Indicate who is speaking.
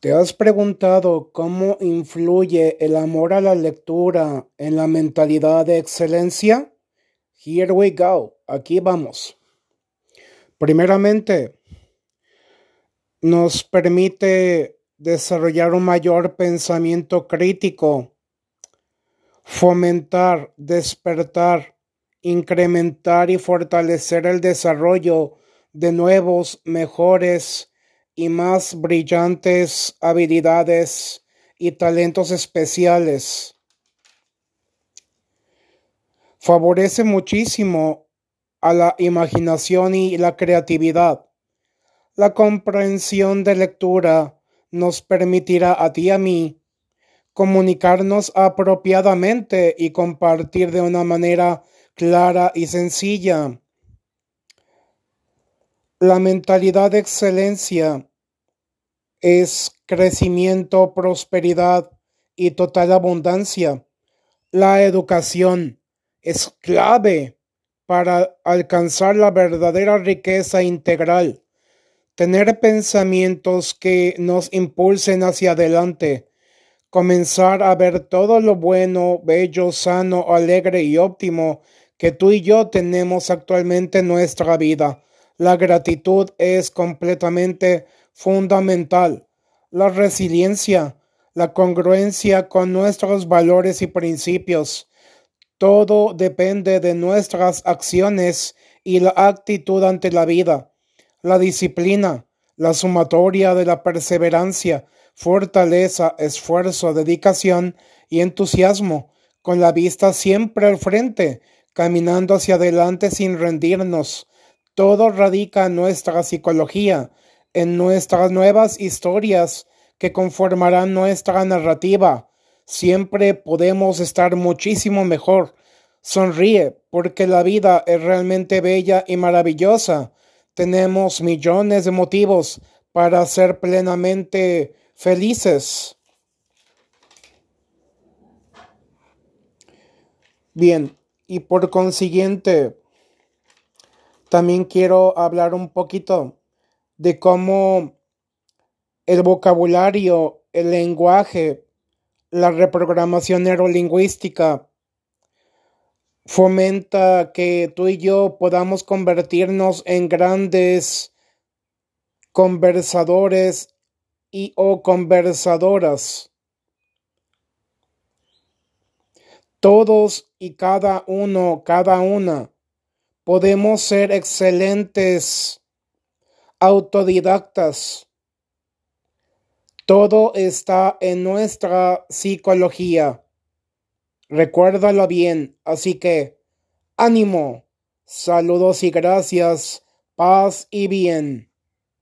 Speaker 1: ¿Te has preguntado cómo influye el amor a la lectura en la mentalidad de excelencia? Here we go. Aquí vamos. Primeramente, nos permite desarrollar un mayor pensamiento crítico, fomentar, despertar, incrementar y fortalecer el desarrollo de nuevos, mejores, y más brillantes habilidades y talentos especiales. Favorece muchísimo a la imaginación y la creatividad. La comprensión de lectura nos permitirá a ti y a mí comunicarnos apropiadamente y compartir de una manera clara y sencilla. La mentalidad de excelencia es crecimiento, prosperidad y total abundancia. La educación es clave para alcanzar la verdadera riqueza integral. Tener pensamientos que nos impulsen hacia adelante. Comenzar a ver todo lo bueno, bello, sano, alegre y óptimo que tú y yo tenemos actualmente en nuestra vida. La gratitud es completamente fundamental, la resiliencia, la congruencia con nuestros valores y principios. Todo depende de nuestras acciones y la actitud ante la vida, la disciplina, la sumatoria de la perseverancia, fortaleza, esfuerzo, dedicación y entusiasmo, con la vista siempre al frente, caminando hacia adelante sin rendirnos. Todo radica en nuestra psicología, en nuestras nuevas historias que conformarán nuestra narrativa. Siempre podemos estar muchísimo mejor. Sonríe, porque la vida es realmente bella y maravillosa. Tenemos millones de motivos para ser plenamente felices. Bien, y por consiguiente, también quiero hablar un poquito de cómo el vocabulario, el lenguaje, la reprogramación neurolingüística fomenta que tú y yo podamos convertirnos en grandes conversadores y o conversadoras. Todos y cada uno, cada una, podemos ser excelentes autodidactas. Todo está en nuestra psicología. Recuérdalo bien, así que ánimo, saludos y gracias, paz y bien.